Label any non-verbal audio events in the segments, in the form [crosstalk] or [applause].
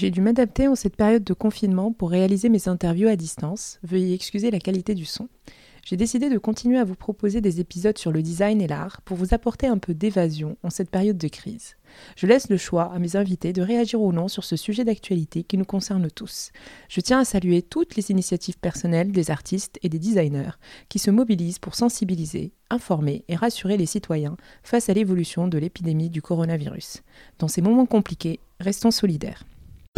J'ai dû m'adapter en cette période de confinement pour réaliser mes interviews à distance. Veuillez excuser la qualité du son. J'ai décidé de continuer à vous proposer des épisodes sur le design et l'art pour vous apporter un peu d'évasion en cette période de crise. Je laisse le choix à mes invités de réagir ou non sur ce sujet d'actualité qui nous concerne tous. Je tiens à saluer toutes les initiatives personnelles des artistes et des designers qui se mobilisent pour sensibiliser, informer et rassurer les citoyens face à l'évolution de l'épidémie du coronavirus. Dans ces moments compliqués, restons solidaires.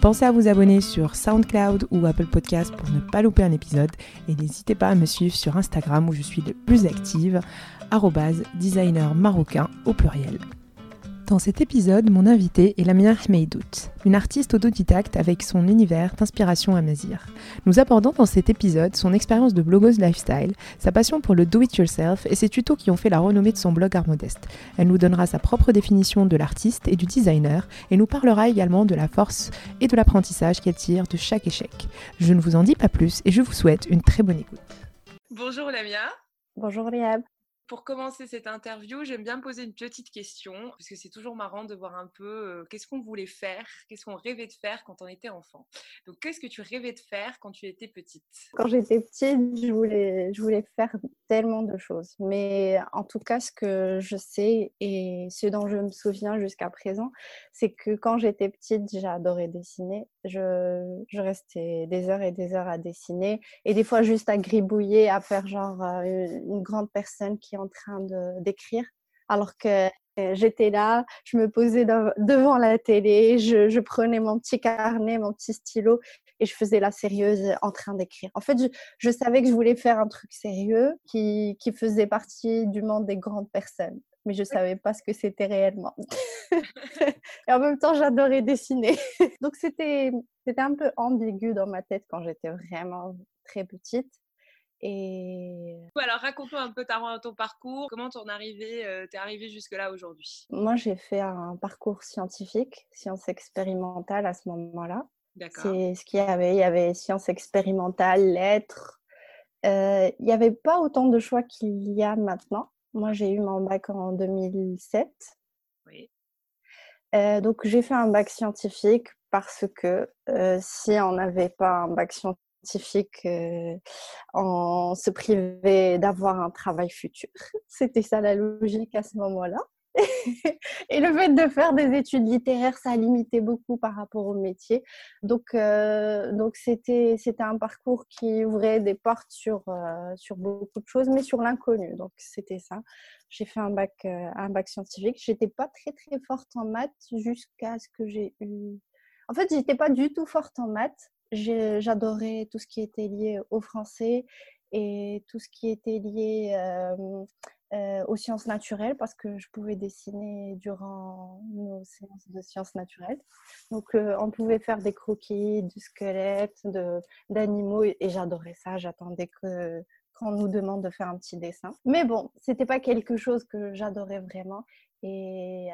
Pensez à vous abonner sur SoundCloud ou Apple Podcast pour ne pas louper un épisode et n'hésitez pas à me suivre sur Instagram où je suis le plus active, designer marocain au pluriel. Dans cet épisode, mon invité est Lamia Hmeidout, une artiste autodidacte avec son univers d'inspiration amazir. Nous abordons dans cet épisode son expérience de blogueuse lifestyle, sa passion pour le do-it-yourself et ses tutos qui ont fait la renommée de son blog Art Modeste. Elle nous donnera sa propre définition de l'artiste et du designer et nous parlera également de la force et de l'apprentissage qu'elle tire de chaque échec. Je ne vous en dis pas plus et je vous souhaite une très bonne écoute. Bonjour Lamia. Bonjour Riab. Pour commencer cette interview, j'aime bien poser une petite question, parce que c'est toujours marrant de voir un peu euh, qu'est-ce qu'on voulait faire, qu'est-ce qu'on rêvait de faire quand on était enfant. Donc, qu'est-ce que tu rêvais de faire quand tu étais petite? Quand j'étais petite, je voulais, je voulais faire tellement de choses. Mais en tout cas, ce que je sais et ce dont je me souviens jusqu'à présent, c'est que quand j'étais petite, j'adorais dessiner. Je, je, restais des heures et des heures à dessiner et des fois juste à gribouiller, à faire genre euh, une grande personne qui en train d'écrire, alors que euh, j'étais là, je me posais devant la télé, je, prenais mon petit carnet, mon petit stylo et je faisais la sérieuse en train d'écrire. En fait, je, savais que je voulais faire un truc sérieux qui, faisait partie du monde des grandes personnes, mais je ne savais pas ce que c'était réellement. [laughs] et en même temps, j'adorais dessiner. [laughs] Donc, c'était un peu ambigu dans ma tête quand j'étais vraiment très petite. Et... Alors, raconte-nous un peu ta, ton parcours. Comment t'en arrivé, euh, es arrivé jusque-là aujourd'hui? Moi, j'ai fait un parcours scientifique, sciences expérimentales à ce moment-là. C'est ce qu'il y avait. Il y avait sciences expérimentales, lettres. Euh, il n'y avait pas autant de choix qu'il y a maintenant. Moi, j'ai eu mon bac en 2007. Oui. Euh, donc, j'ai fait un bac scientifique parce que si on n'avait pas un bac scientifique, scientifique, euh, on se privait d'avoir un travail futur. [laughs] C'était ça la logique à ce moment-là. [laughs] et le fait de faire des études littéraires, ça limitait beaucoup par rapport au métier. Donc, euh, donc c'était, c'était un parcours qui ouvrait des portes sur, euh, sur beaucoup de choses, mais sur l'inconnu. Donc, c'était ça. J'ai fait un bac, un bac scientifique. J'étais pas très, très forte en maths jusqu'à ce que j'ai eu. En fait, j'étais pas du tout forte en maths j'adorais tout ce qui était lié au français et tout ce qui était lié euh, euh, aux sciences naturelles parce que je pouvais dessiner durant nos séances de sciences naturelles. Donc, euh, on pouvait faire des croquis, du squelette, d'animaux et, j'adorais ça. J'attendais que qu'on nous demande de faire un petit dessin. Mais bon, c'était pas quelque chose que j'adorais vraiment. Et,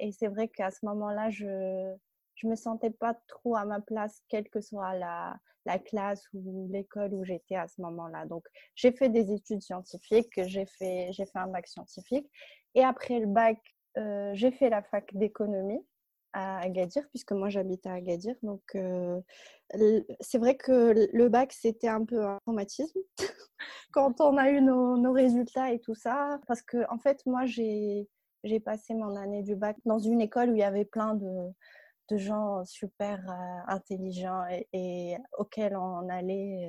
et c'est vrai qu'à ce moment-là, je, je me sentais pas trop à ma place, quelle que soit la, la classe ou l'école où j'étais à ce moment-là. Donc, j'ai fait des études scientifiques, j'ai fait, j'ai fait un bac scientifique. Et après le bac, euh, j'ai fait la fac d'économie à Agadir, puisque moi j'habite à Agadir. Donc, euh, c'est vrai que le bac, c'était un peu un traumatisme [laughs] quand on a eu nos, nos, résultats et tout ça. Parce que, en fait, moi, j'ai, j'ai passé mon année du bac dans une école où il y avait plein de de gens super euh, intelligents et, auxquels on allait,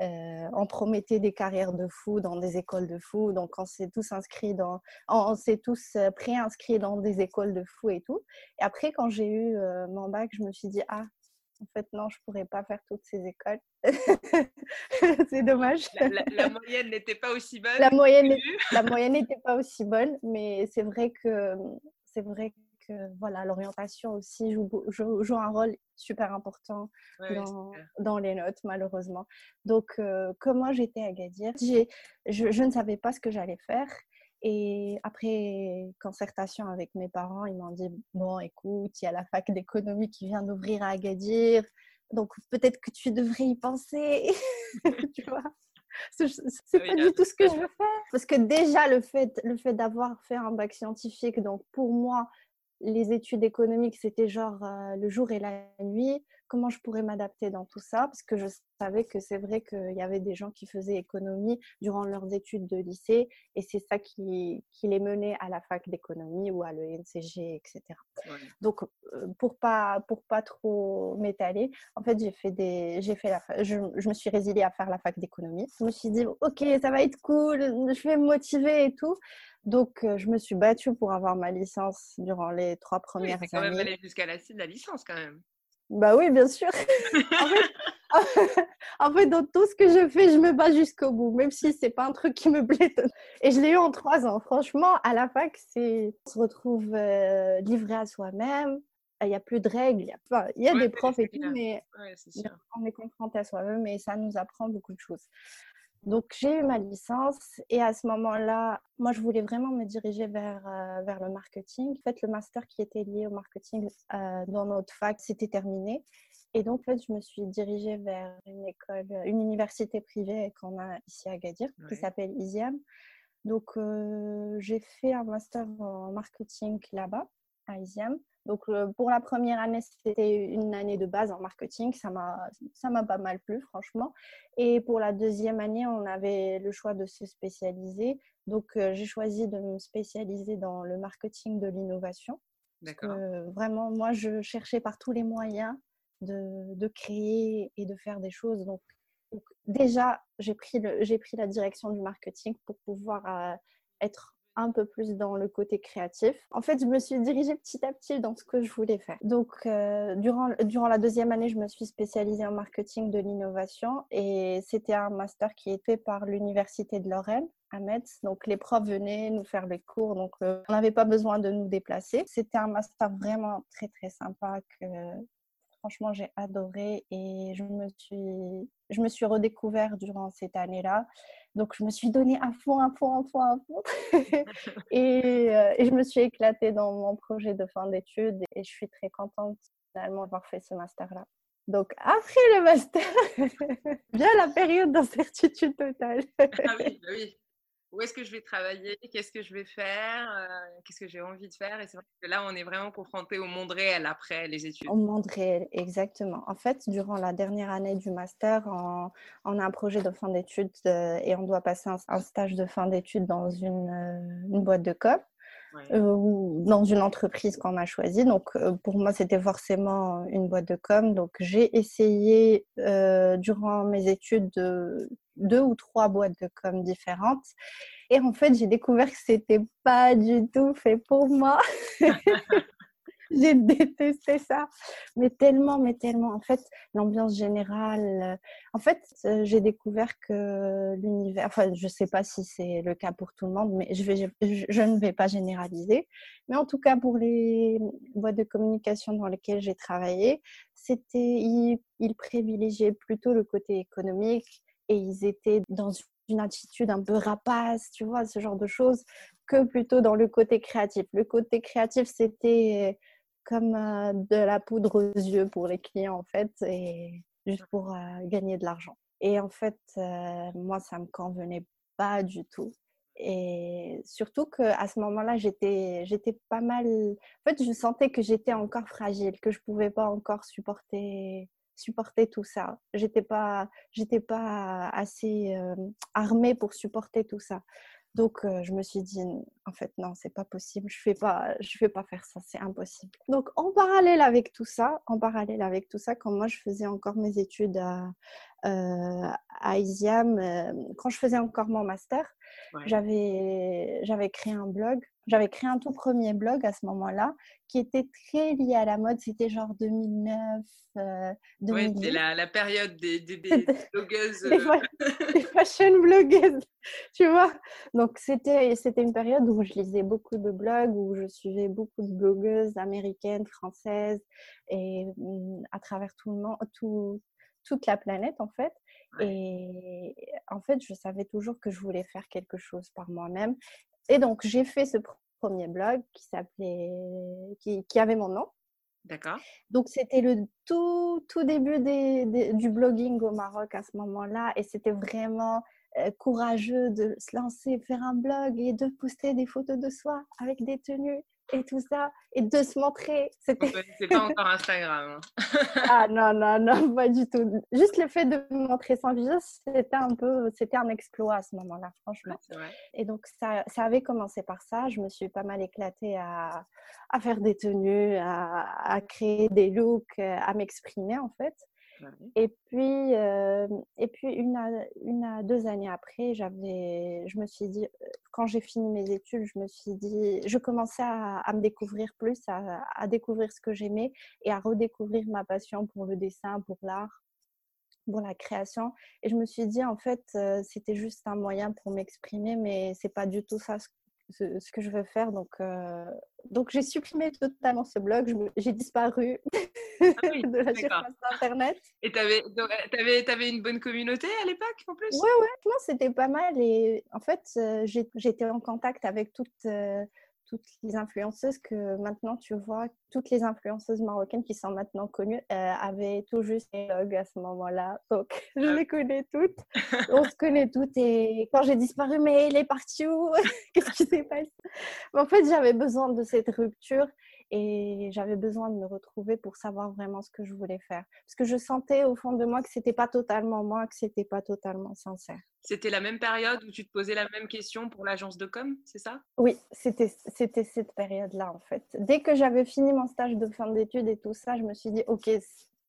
euh, euh, on promettait des carrières de fou dans des écoles de fou. Donc, on s'est tous inscrits dans, on, s'est tous préinscrits dans des écoles de fou et tout. Et après, quand j'ai eu mon bac, je me suis dit, ah, en fait, non, je pourrais pas faire toutes ces écoles. [laughs] c'est dommage. La, moyenne n'était pas aussi bonne. La moyenne, la moyenne n'était pas aussi bonne, mais c'est vrai que c'est vrai voilà, l'orientation aussi joue, joue, un rôle super important dans, les notes, malheureusement. Donc, euh, comme moi, j'étais à Gadir, je, je ne savais pas ce que j'allais faire. Et après concertation avec mes parents, ils m'ont dit Bon, écoute, il y a la fac d'économie qui vient d'ouvrir à Agadir, donc peut-être que tu devrais y penser. [laughs] tu vois? C'est pas du tout ce que je veux faire. Parce que déjà, le fait, le fait d'avoir fait un bac scientifique, donc pour moi, les études économiques, c'était genre euh, le jour et la nuit comment je pourrais m'adapter dans tout ça, parce que je savais que c'est vrai qu'il y avait des gens qui faisaient économie durant leurs études de lycée, et c'est ça qui, qui, les menait à la fac d'économie ou à l'ENCG, etc. Donc, euh, pour pas, pour pas trop m'étaler, en fait, j'ai fait des, j'ai fait la, je, je, me suis résiliée à faire la fac d'économie. Je me suis dit, ok, ça va être cool, je vais me motiver et tout. Donc, euh, je me suis battue pour avoir ma licence durant les trois premières oui, quand années. même jusqu'à la, la licence quand même. Bah oui, bien sûr. [laughs] [laughs] en, fait, dans tout ce que je fais, je me bats jusqu'au bout, même si c'est pas un truc qui me [laughs] plaît. Et je l'ai eu en trois ans. Franchement, à la fac, c'est on se retrouve euh, livré à soi-même. Il n'y a plus de règles. Il y a, il y a des profs et tout, mais on est confronté à soi-même et ça nous apprend beaucoup de choses. Donc, j'ai eu ma licence et à ce moment-là, moi, je voulais vraiment me diriger vers, euh, vers le marketing. En fait, le master qui était lié au marketing euh, dans notre fac, c'était terminé. Et donc, en fait, je me suis dirigée vers une école, une université privée qu'on a ici à Gadir, qui s'appelle ISIAM. Donc, euh, j'ai fait un master en marketing là-bas, à ISIAM. Donc, pour la première année, c'était une année de base en marketing. Ça m'a pas mal plu, franchement. Et pour la deuxième année, on avait le choix de se spécialiser. Donc, euh, j'ai choisi de me spécialiser dans le marketing de l'innovation. D'accord. vraiment, moi, je cherchais par tous les moyens de, de créer et de faire des choses. Donc, déjà, j'ai pris, pris la direction du marketing pour pouvoir euh, être un peu plus dans le côté créatif. En fait, je me suis dirigée petit à petit dans ce que je voulais faire. Donc, euh, durant, durant la deuxième année, je me suis spécialisée en marketing de l'innovation et c'était un master qui est fait par l'Université de Lorraine à Metz. Donc, les profs venaient nous faire les cours, donc euh, on n'avait pas besoin de nous déplacer. C'était un master vraiment très, très sympa que franchement, j'ai adoré et je me suis, je me suis redécouvert durant cette année-là. Donc, je me suis donné à fond, à fond, à fond, à fond. [laughs] [laughs] et, euh, et, je me suis éclatée dans mon projet de fin d'études et je suis très contente finalement d'avoir fait ce master-là. Donc, après le master, [laughs] vient la période d'incertitude totale. ah oui, bah oui où est-ce que je vais travailler, qu'est-ce que je vais faire, euh, qu'est-ce que j'ai envie de faire? Et c'est vrai que là, on est vraiment confronté au monde réel après les études. Au monde réel, exactement. En fait, durant la dernière année du master, on, a un projet de fin d'études euh, et on doit passer un, stage de fin d'études dans une, euh, une, boîte de com. ou dans une entreprise qu'on a choisie. Donc, pour moi, c'était forcément une boîte de com. Donc, j'ai essayé durant mes études de deux ou trois boîtes de com différentes. Et en fait, j'ai découvert que c'était pas du tout fait pour moi. [laughs] j'ai détesté ça, mais tellement, mais tellement. En fait, l'ambiance générale. Euh, en fait, euh, j'ai découvert que l'univers. Enfin, je sais pas si c'est le cas pour tout le monde, mais je, vais, je, ne vais pas généraliser. Mais en tout cas, pour les boîtes de communication dans lesquelles j'ai travaillé, c'était ils, ils privilégiaient plutôt le côté économique et ils étaient dans une attitude un peu rapace, tu vois, ce genre de choses, que plutôt dans le côté créatif. Le côté créatif, c'était comme euh, de la poudre aux yeux pour les clients, en fait, et juste pour euh, gagner de l'argent. Et en fait, euh, moi, ça me convenait pas du tout. Et surtout qu'à ce moment-là, j'étais, j'étais pas mal. En fait, je sentais que j'étais encore fragile, que je pouvais pas encore supporter supporter tout ça. J'étais pas, j'étais pas assez euh, armée pour supporter tout ça. Donc euh, je me suis dit en fait non c'est pas possible je fais pas je vais pas faire ça c'est impossible. Donc en parallèle avec tout ça en parallèle avec tout ça quand moi je faisais encore mes études à, euh, à Isiam quand je faisais encore mon master j'avais j'avais créé un blog j'avais créé un tout premier blog à ce moment-là qui était très lié à la mode. C'était genre 2009, euh, Oui, c'était la, période des, des, [laughs] blogueuses. Euh. des, fashion blogueuses, [laughs] tu vois. Donc, c'était une période où je lisais beaucoup de blogs, où je suivais beaucoup de blogueuses américaines, françaises, et mm, à travers tout le monde, tout, toute la planète, en fait. Et en fait, je savais toujours que je voulais faire quelque chose par moi-même. Et donc, j'ai fait ce premier blog qui s'appelait, qui, qui, avait mon nom. D'accord. Donc, c'était le tout, tout début des, du blogging au Maroc à ce moment-là. Et c'était vraiment euh, courageux de se lancer, faire un blog et de poster des photos de soi avec des tenues et tout ça, et de se montrer. C'était. C'est pas encore Instagram. Hein. [laughs] ah non, non, non, [laughs] pas du tout. Juste le fait de me montrer sans visage, c'était un peu, c'était un exploit à ce moment-là, franchement. Et donc, ça, ça avait commencé par ça. Je me suis pas mal éclatée à, à faire des tenues, à, à créer des looks, à m'exprimer en fait. Et puis, euh, et puis une, à, une deux années après, je me suis dit, euh, quand j'ai fini mes études, je me suis dit, je commençais à, me découvrir plus, à, découvrir ce que j'aimais et à redécouvrir ma passion pour le dessin, pour l'art, pour la création. Et je me suis dit, en fait, euh, c'était juste un moyen pour m'exprimer, mais c'est pas du tout ça que je veux faire. Donc, euh, donc j'ai supprimé totalement ce blog. J'ai disparu [laughs] ah de la surface d'Internet. [laughs] Et tu avais, avais, avais, une bonne communauté à l'époque en plus? Oui, ouais, c'était pas mal. Et en fait, euh, j'étais en contact avec toutes. Euh, toutes les influenceuses que maintenant tu vois, toutes les influenceuses marocaines qui sont maintenant connues euh, avaient tout juste des blogs à ce moment-là. Donc, [laughs] je ah. les connais toutes. On se connaît toutes. Et quand j'ai disparu, mais il est parti où? [laughs] Qu'est-ce qui s'est passé? En fait, j'avais besoin de cette rupture et j'avais besoin de me retrouver pour savoir vraiment ce que je voulais faire. Parce que je sentais au fond de moi que c'était pas totalement moi, que c'était pas totalement sincère. C'était la même période où tu te posais la même question pour l'agence de com, c'est ça? Oui, c'était c'était cette période-là en fait. Dès que j'avais fini mon stage de fin d'études et tout ça, je me suis dit OK,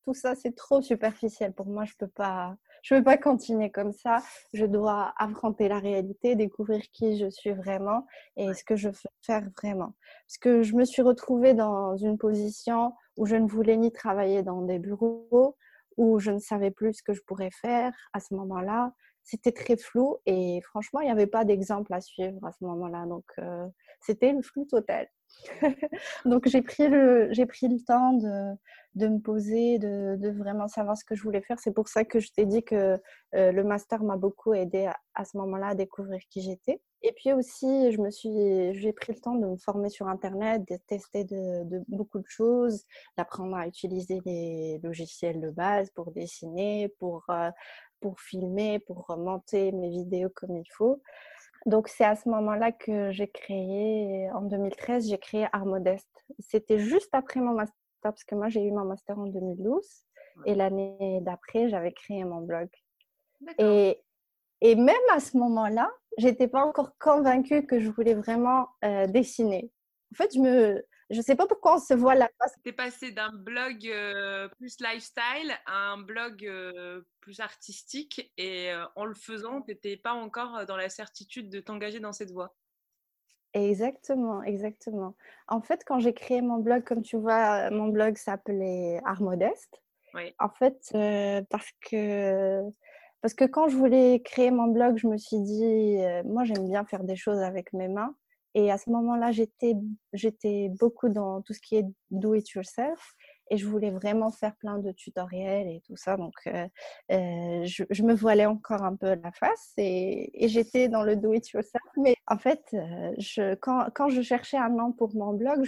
tout ça c'est trop superficiel pour moi, je peux pas je ne peux pas continuer comme ça. Je dois affronter la réalité, découvrir qui je suis vraiment et ce que je veux faire vraiment. Parce que je me suis retrouvée dans une position où je ne voulais ni travailler dans des bureaux, où je ne savais plus ce que je pourrais faire à ce moment-là. C'était très flou et franchement, il n'y avait pas d'exemple à suivre à ce moment-là. Donc, euh, c'était le flou total. Donc j'ai pris, le, j'ai pris le temps de, de me poser, de, de, vraiment savoir ce que je voulais faire. C'est pour ça que je t'ai dit que euh, le master m'a beaucoup aidé à, ce moment-là à découvrir qui j'étais. Et puis aussi, je me suis, j'ai pris le temps de me former sur Internet, de tester de, beaucoup de choses, d'apprendre à utiliser les logiciels de base pour dessiner, pour, euh, pour filmer, pour monter mes vidéos comme il faut. Donc, c'est à ce moment-là que j'ai créé, en 2013, j'ai créé Art Modeste. C'était juste après mon master, parce que moi, j'ai eu mon master en 2012. Et l'année d'après, j'avais créé mon blog. Et, et même à ce moment-là, j'étais pas encore convaincue que je voulais vraiment euh, dessiner. En fait, je me, je ne sais pas pourquoi on se voit là. Tu es passé d'un blog euh, plus lifestyle à un blog euh, plus artistique et euh, en le faisant, tu n'étais pas encore dans la certitude de t'engager dans cette voie. Exactement, exactement. En fait, quand j'ai créé mon blog, comme tu vois, mon blog s'appelait Art Modeste. Oui. En fait, parce que parce que quand je voulais créer mon blog, je me suis dit, moi j'aime bien faire des choses avec mes mains. Et à ce moment-là, j'étais, beaucoup dans tout ce qui est do it yourself et je voulais vraiment faire plein de tutoriels et tout ça. Donc, euh, euh, je, me voilais encore un peu la face et, j'étais dans le do it yourself. Mais en fait, euh, quand, je cherchais un nom pour mon blog,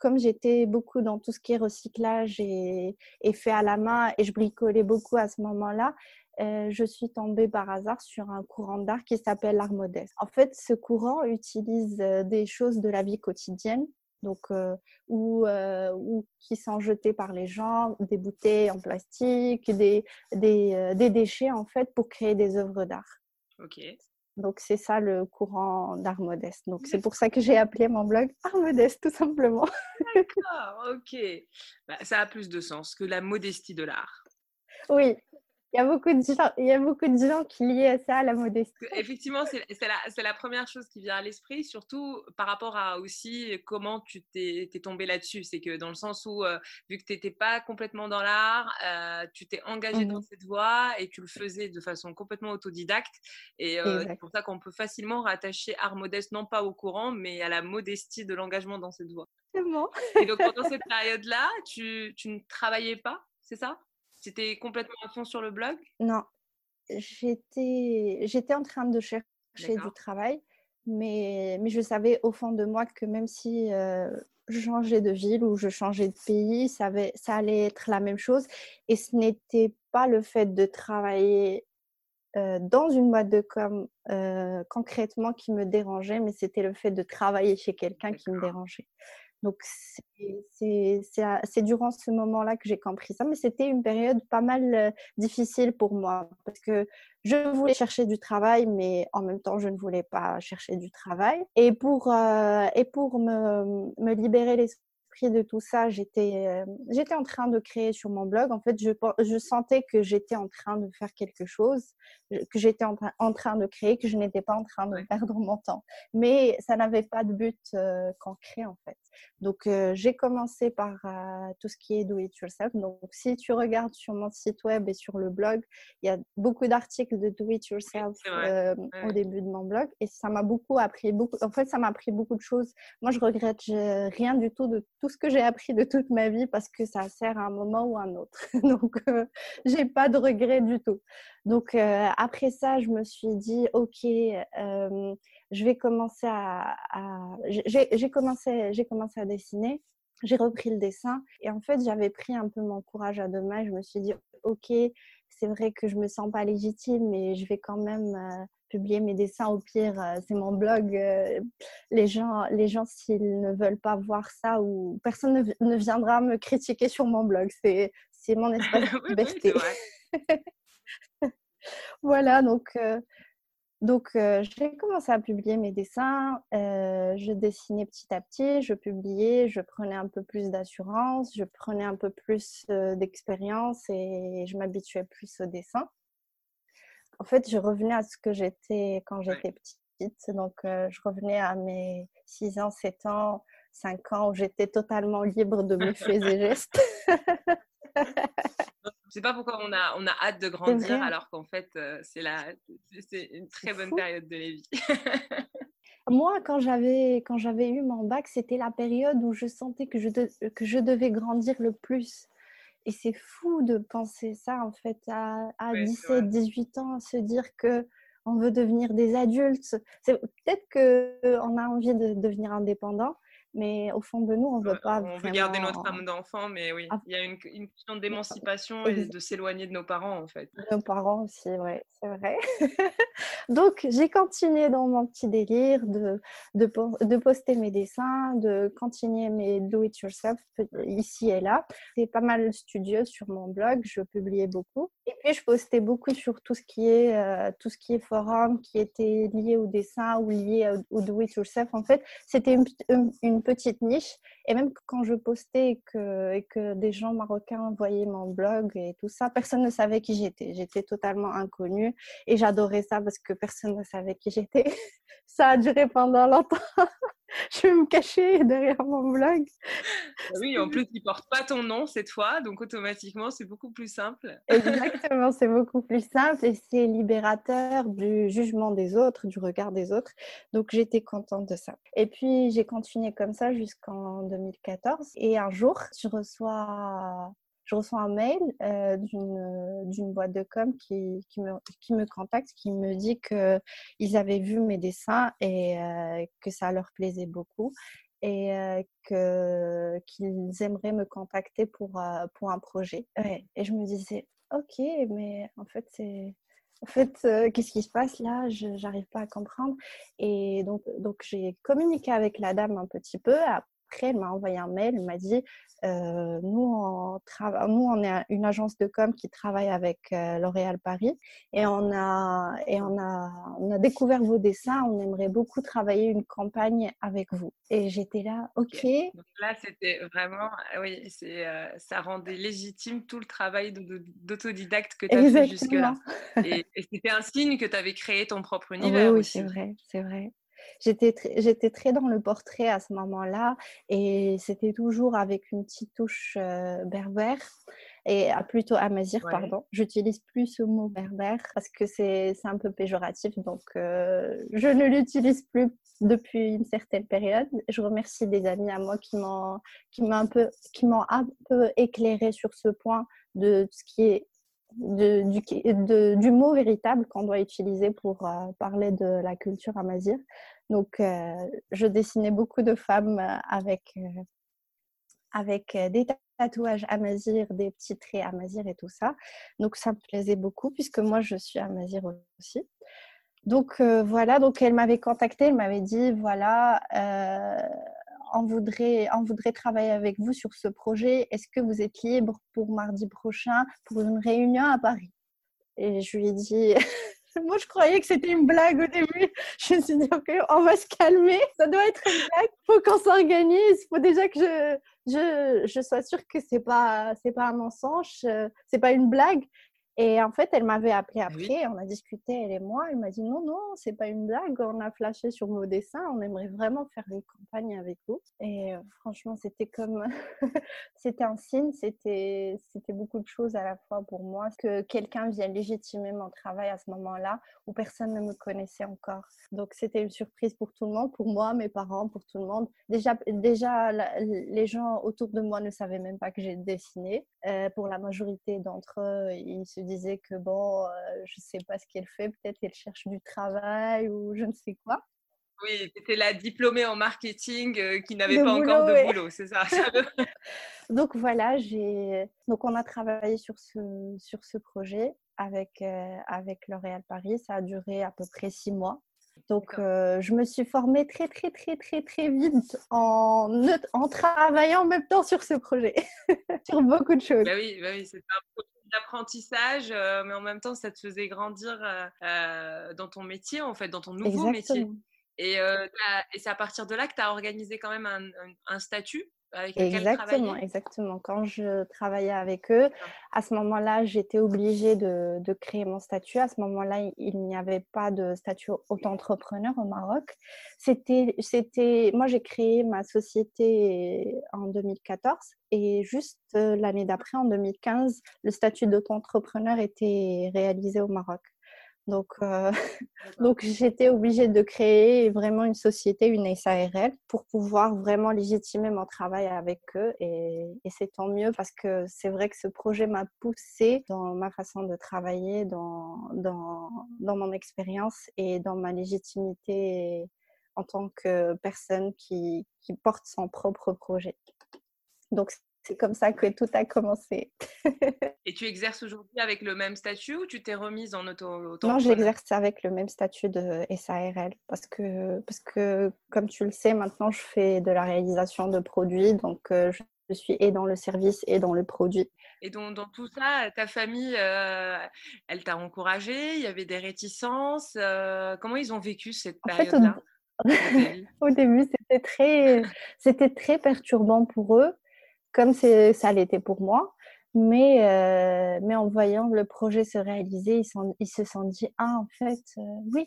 comme j'étais beaucoup dans tout ce qui est recyclage et, fait à la main et je bricolais beaucoup à ce moment-là, je suis tombée par hasard sur un courant d'art qui s'appelle l'art modeste. En fait, ce courant utilise des choses de la vie quotidienne, donc euh, ou, ou, qui sont jetées par les gens, des bouteilles en plastique, des, des, des déchets en fait pour créer des œuvres d'art. Ok. Donc c'est ça le courant d'art modeste. Donc c'est pour ça que j'ai appelé mon blog Art modeste tout simplement. D'accord, ok. Bah, ça a plus de sens que la modestie de l'art. Oui, Il y, a beaucoup de gens, il y a beaucoup de gens qui lient ça à la modestie. Effectivement, c'est la, la, première chose qui vient à l'esprit, surtout par rapport à aussi comment tu t'es tombé là-dessus. C'est que dans le sens où, euh, vu que tu n'étais pas complètement dans l'art, euh, tu t'es engagé dans mmh cette voie et tu le faisais de façon complètement autodidacte. Et euh, c'est pour ça qu'on peut facilement rattacher art modeste, non pas au courant, mais à la modestie de l'engagement dans cette voie. Et donc pendant cette période-là, tu, tu ne travaillais pas, c'est ça? C'était complètement à fond sur le blog? Non, j'étais, j'étais en train de chercher du travail, mais, mais je savais au fond de moi que même si euh, je changeais de ville ou je changeais de pays, ça, avait, ça allait être la même chose. Et ce n'était pas le fait de travailler euh, dans une boîte de com euh, concrètement qui me dérangeait, mais c'était le fait de travailler chez quelqu'un qui me dérangeait. Donc, c'est durant ce moment-là que j'ai compris ça. Mais c'était une période pas mal difficile pour moi parce que je voulais chercher du travail, mais en même temps, je ne voulais pas chercher du travail. Et pour, et pour me, me libérer de tout ça, j'étais euh, j'étais en train de créer sur mon blog. En fait, je, je sentais que j'étais en train de faire quelque chose, que j'étais en, en, train de créer, que je n'étais pas en train de perdre mon temps. Mais ça n'avait pas de but euh, concret, en fait. Donc, euh, j'ai commencé par tout ce qui est do it yourself. Donc, si tu regardes sur mon site web et sur le blog, il y a beaucoup d'articles de do it yourself au début de mon blog. Et ça m'a beaucoup appris. Beaucoup, en fait, ça m'a appris beaucoup de choses. Moi, je regrette rien du tout de tout ce que j'ai appris de toute ma vie parce que ça sert à un moment ou à un autre. [laughs] Donc, euh, j'ai pas de regrets du tout. Donc, euh, après ça, je me suis dit, OK, euh, je vais commencer à. J'ai commencé, commencé à dessiner. J'ai repris le dessin et en fait, j'avais pris un peu mon courage à deux mains. Je me suis dit, OK, c'est vrai que je me sens pas légitime, mais je vais quand même publier mes dessins. Au pire, euh, c'est mon blog. Euh, les gens, les gens s'ils ne veulent pas voir ça, ou personne ne, viendra me critiquer sur mon blog. C'est, c'est mon [laughs] espace de liberté. [laughs] voilà, donc, euh, donc j'ai commencé à publier mes dessins. je dessinais petit à petit, je publiais, je prenais un peu plus d'assurance, je prenais un peu plus d'expérience et je m'habituais plus au dessin en fait, je revenais à ce que j'étais quand j'étais petite. Donc, euh, je revenais à mes 6 ans, 7 ans, 5 ans où j'étais totalement libre de mes faits et [laughs] gestes. Je sais pas pourquoi on a, on a hâte de [laughs] grandir alors qu'en fait, euh, c'est une très bonne période de la vie. [laughs] Moi, quand j'avais, quand j'avais eu mon bac, c'était la période où je sentais que je, que je devais grandir le plus. Et c'est fou de penser ça, en fait, à, 17, 18 ans, se dire que on veut devenir des adultes. Peut-être qu'on a envie de devenir indépendant, mais au fond de nous, on veut pas. On veut garder notre âme d'enfant, mais oui, ah. il y a une, une question d'émancipation et de s'éloigner de nos parents, en fait. Nos parents aussi, oui, c'est vrai. [laughs] Donc, j'ai continué dans mon petit délire de, de, de, poster mes dessins, de continuer mes do-it-yourself ici et là. C'est pas mal studieux sur mon blog, je publiais beaucoup. Et puis, je postais beaucoup sur tout ce qui est, euh, tout ce qui est forum qui était lié au dessin ou lié au, do-it-yourself. En fait, c'était une, une petite niche. Et même quand je postais et que, et que des gens marocains voyaient mon blog et tout ça, personne ne savait qui j'étais. J'étais totalement inconnue et j'adorais ça parce que personne ne savait qui j'étais. [laughs] Ça a duré pendant longtemps. [laughs] je vais me cacher derrière mon blog. Ah oui, en plus, il porte pas ton nom cette fois, donc automatiquement, c'est beaucoup plus simple. Exactement, c'est beaucoup plus simple et c'est libérateur du jugement des autres, du regard des autres. Donc, j'étais contente de ça. Et puis, j'ai continué comme ça jusqu'en 2014. Et un jour, je reçois je reçois un mail euh, d'une boîte de com qui, qui, me, qui me contacte, qui me dit qu'ils avaient vu mes dessins et euh, que ça leur plaisait beaucoup et euh, qu'ils aimeraient me contacter pour, pour un projet. Et je me disais, ok, mais en fait, c'est... En fait, qu'est-ce qui se passe là? Je n'arrive pas à comprendre. Et donc, donc j'ai communiqué avec la dame un petit peu. Après, elle m'a envoyé un mail, elle m'a dit euh, Nous, on travaille, nous, on est une agence de com qui travaille avec euh, L'Oréal Paris et on a, et on a, on a découvert vos dessins. On aimerait beaucoup travailler une campagne avec vous. Et j'étais là, ok. Donc là, c'était vraiment, oui, c'est, ça rendait légitime tout le travail d'autodidacte que tu as fait jusque-là. Et, c'était un signe que tu avais créé ton propre univers. Oui, oui c'est vrai, c'est vrai. J'étais j'étais très dans le portrait à ce moment-là et c'était toujours avec une petite touche berbère et ah, plutôt amazir, pardon. J'utilise plus ce mot berbère parce que c'est un peu péjoratif, donc je ne l'utilise plus depuis une certaine période. Je remercie des amis à moi qui m'ont qui m'ont un peu qui m'ont un peu éclairé sur ce point de ce qui est de, du, de, du, mot véritable qu'on doit utiliser pour parler de la culture amazir. Donc, euh, je dessinais beaucoup de femmes euh, avec, euh, avec des tatouages amazir, des petits traits amazir et tout ça. Donc, ça me plaisait beaucoup puisque moi, je suis amazir aussi. Donc, voilà, donc elle m'avait contactée, elle m'avait dit, voilà, on, voudrait, on voudrait travailler avec vous sur ce projet. Est-ce que vous êtes libre pour mardi prochain pour une réunion à Paris? Et je lui ai dit... [laughs] Moi, je croyais que c'était une blague au début. [laughs] Je me suis dit, OK, on va se calmer. Ça doit être une blague. Il faut qu'on s'organise. Il faut déjà que je, je, je sois sûre que ce n'est pas, pas un mensonge, ce n'est pas une blague. Et en fait, elle m'avait appelé après, on a discuté, elle et moi. Elle m'a dit non, non, c'est pas une blague, on a flashé sur vos dessins, on aimerait vraiment faire une campagne avec vous. Et euh, franchement, c'était comme, [laughs] c'était un signe, c'était, c'était beaucoup de choses à la fois pour moi, que quelqu'un vienne légitimer mon travail à ce moment-là où personne ne me connaissait encore. Donc, c'était une surprise pour tout le monde, pour moi, mes parents, pour tout le monde. Déjà, déjà les gens autour de moi ne savaient même pas que j'ai dessiné. Euh, pour la majorité d'entre eux, ils se disait que bon, euh, je sais pas ce qu'elle fait, peut-être qu'elle cherche du travail ou je ne sais quoi. Oui, c'était la diplômée en marketing euh, qui n'avait pas encore de boulot, c'est ça. [laughs] Donc voilà, j'ai donc on a travaillé sur ce sur ce projet avec euh, avec L'Oréal Paris. Ça a duré à peu près six mois. Donc, je me suis formée très, très, très, très, très vite en, en travaillant en même temps sur ce projet, [laughs] sur beaucoup de choses. Bah oui, bah oui c'est un d'apprentissage, euh, mais en même temps, ça te faisait grandir euh, euh, dans ton métier, en fait, dans ton nouveau métier. Et, et c'est à partir de là que tu as organisé quand même un, un statut exactement, exactement. Quand je travaillais avec eux, à ce moment-là, j'étais obligée de, de, créer mon statut. À ce moment-là, il n'y avait pas de statut auto-entrepreneur au Maroc. C'était, c'était, moi, j'ai créé ma société en 2014 et juste l'année d'après, en 2015, le statut d'auto-entrepreneur était réalisé au Maroc. Donc, euh, [laughs] donc j'étais obligée de créer vraiment une société, une SARL, pour pouvoir vraiment légitimer mon travail avec eux. Et, c'est tant mieux parce que c'est vrai que ce projet m'a poussée dans ma façon de travailler, dans, dans, dans mon expérience et dans ma légitimité en tant que personne qui, qui porte son propre projet. Donc, c'est comme ça que tout a commencé. [laughs] Et tu exerces aujourd'hui avec le même statut ou tu t'es remise en auto, auto Non, j'exerce avec le même statut de SARL parce que, parce que, comme tu le sais, maintenant, je fais de la réalisation de produits. Donc, euh, je suis et dans le service et dans le produit. Et donc, dans tout ça, ta famille, euh, elle t'a encouragé Il y avait des réticences euh, Comment ils ont vécu cette période-là? [laughs] Au début, c'était très, c'était très perturbant pour eux comme ça l'était pour moi. Mais, euh, mais en voyant le projet se réaliser, ils, se sont dit Ah, en fait, euh, oui,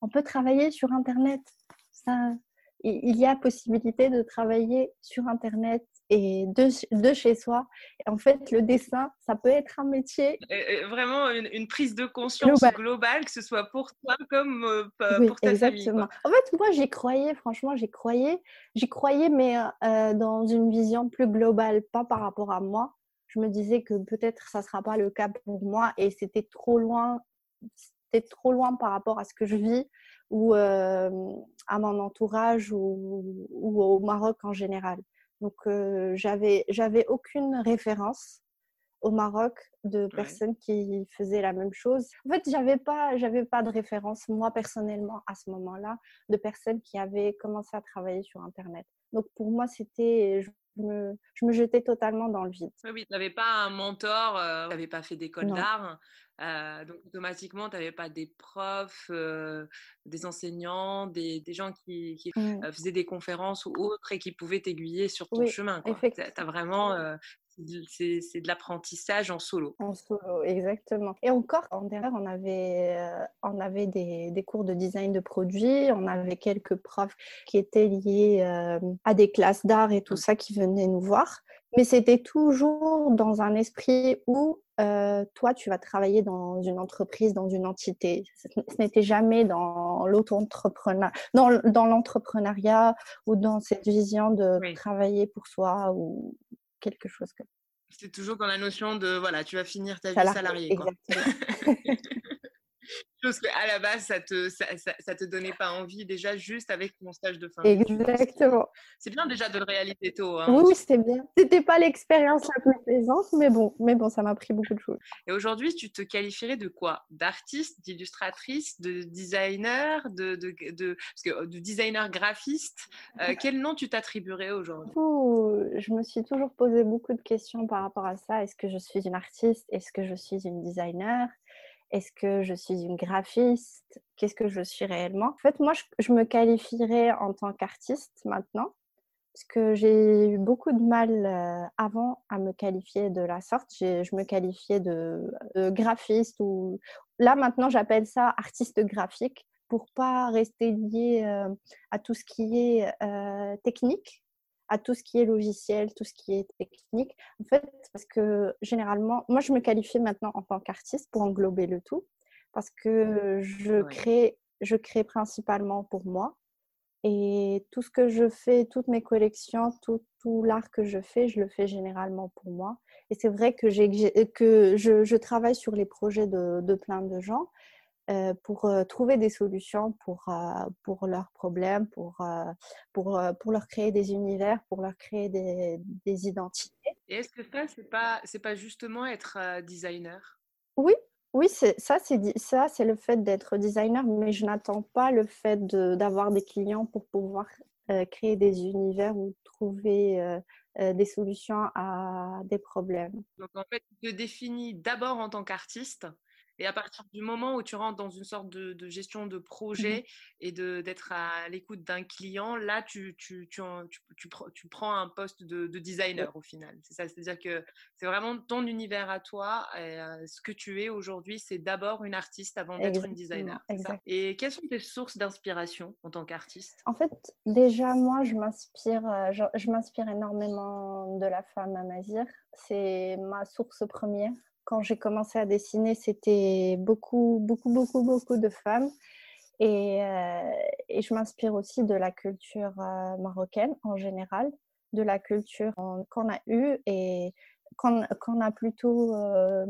on peut travailler sur Internet. Ça, il y a possibilité de travailler sur Internet et de, chez soi. en fait, le dessin, ça peut être un métier. vraiment une, prise de conscience globale, que ce soit pour toi comme euh, pour ta exactement. En fait, moi, j'y croyais, franchement, j'y croyais. J'y croyais, mais euh, dans une vision plus globale, pas par rapport à moi. Je me disais que peut-être ça ne sera pas le cas pour moi et c'était trop loin. C'était trop loin par rapport à ce que je vis ou euh, à mon entourage ou, ou au Maroc en général. Donc, euh, j'avais, j'avais aucune référence au Maroc de personnes qui faisaient la même chose. En fait, j'avais pas, j'avais pas de référence moi personnellement à ce moment-là de personnes qui avaient commencé à travailler sur Internet. Donc pour moi, c'était, je je me, jetais totalement dans le vide. Oui, tu n'avais pas un mentor, tu n'avais pas fait d'école d'art. donc automatiquement, tu n'avais pas des profs, des enseignants, des, gens qui, mmh. faisaient des conférences ou autres et qui pouvaient t'aiguiller sur ton chemin. Tu as vraiment c'est de l'apprentissage en solo. En solo, exactement. Et encore, en dernière, on avait, euh, on avait des, des, cours de design de produits, on avait quelques profs qui étaient liés euh, à des classes d'art et tout ça qui venaient nous voir. Mais c'était toujours dans un esprit où euh, toi, tu vas travailler dans une entreprise, dans une entité. Ce n'était jamais dans l'auto-entrepreneur, dans, dans l'entrepreneuriat ou dans cette vision de travailler pour soi ou quelque chose comme C'est toujours dans la notion de, voilà, tu vas finir ta vie salariée. Exactement. [laughs] [laughs] Chose qu'à la base, ça te, ça, ça, te donnait pas envie déjà juste avec mon stage de fin Exactement. C'est bien déjà de le réaliser tôt. Hein. Oui, c'était bien. C'était pas l'expérience la plus plaisante, mais bon, mais bon, ça m'a pris beaucoup de choses. Et aujourd'hui, tu te qualifierais de quoi? D'artiste, d'illustratrice, de designer, de, de, de, parce que, de designer graphiste euh, [laughs] Quel nom tu t'attribuerais aujourd'hui? Je me suis toujours posé beaucoup de questions par rapport à ça. Est-ce que je suis une artiste? Est-ce que je suis une designer? Est-ce que je suis une graphiste? Qu'est-ce que je suis réellement? En fait, moi, je, me qualifierais en tant qu'artiste maintenant, parce que j'ai eu beaucoup de mal euh, avant à me qualifier de la sorte. Je me qualifiais de, graphiste ou là maintenant j'appelle ça artiste graphique pour pas rester lié euh, à tout ce qui est euh, technique à tout ce qui est logiciel, tout ce qui est technique. En fait, parce que généralement, moi, je me qualifie maintenant en tant qu'artiste pour englober le tout, parce que je crée, je crée principalement pour moi. Et tout ce que je fais, toutes mes collections, tout, tout l'art que je fais, je le fais généralement pour moi. Et c'est vrai que, que je, je, travaille sur les projets de, de plein de gens, euh, pour euh, trouver des solutions pour, euh, pour leurs problèmes, pour, pour, pour leur créer des univers, pour leur créer des, des identités. Et est-ce que ça, c'est pas, c'est pas justement être designer? Oui, oui, c'est, ça, c'est, ça, c'est le fait d'être designer, mais je n'attends pas le fait d'avoir des clients pour pouvoir créer des univers ou trouver des solutions à des problèmes. Donc en fait, tu te définis d'abord en tant qu'artiste et à partir du moment où tu rentres dans une sorte de, gestion de mmh projet et d'être à l'écoute d'un client, là, tu, tu, tu, tu, tu, prends un poste de, designer au final. C'est ça, c'est-à-dire que c'est vraiment ton univers à toi. Et, euh, ce que tu es aujourd'hui, c'est d'abord une artiste avant d'être une designer. Et quelles sont tes sources d'inspiration en tant qu'artiste? En fait, déjà, moi, je m'inspire, je, je m'inspire énormément de la femme Amazir. C'est ma source première quand j'ai commencé à dessiner, c'était beaucoup, beaucoup, beaucoup, beaucoup de femmes. Et, euh, je m'inspire aussi de la culture euh, marocaine en général, de la culture qu'on a eue et qu'on a plutôt, euh,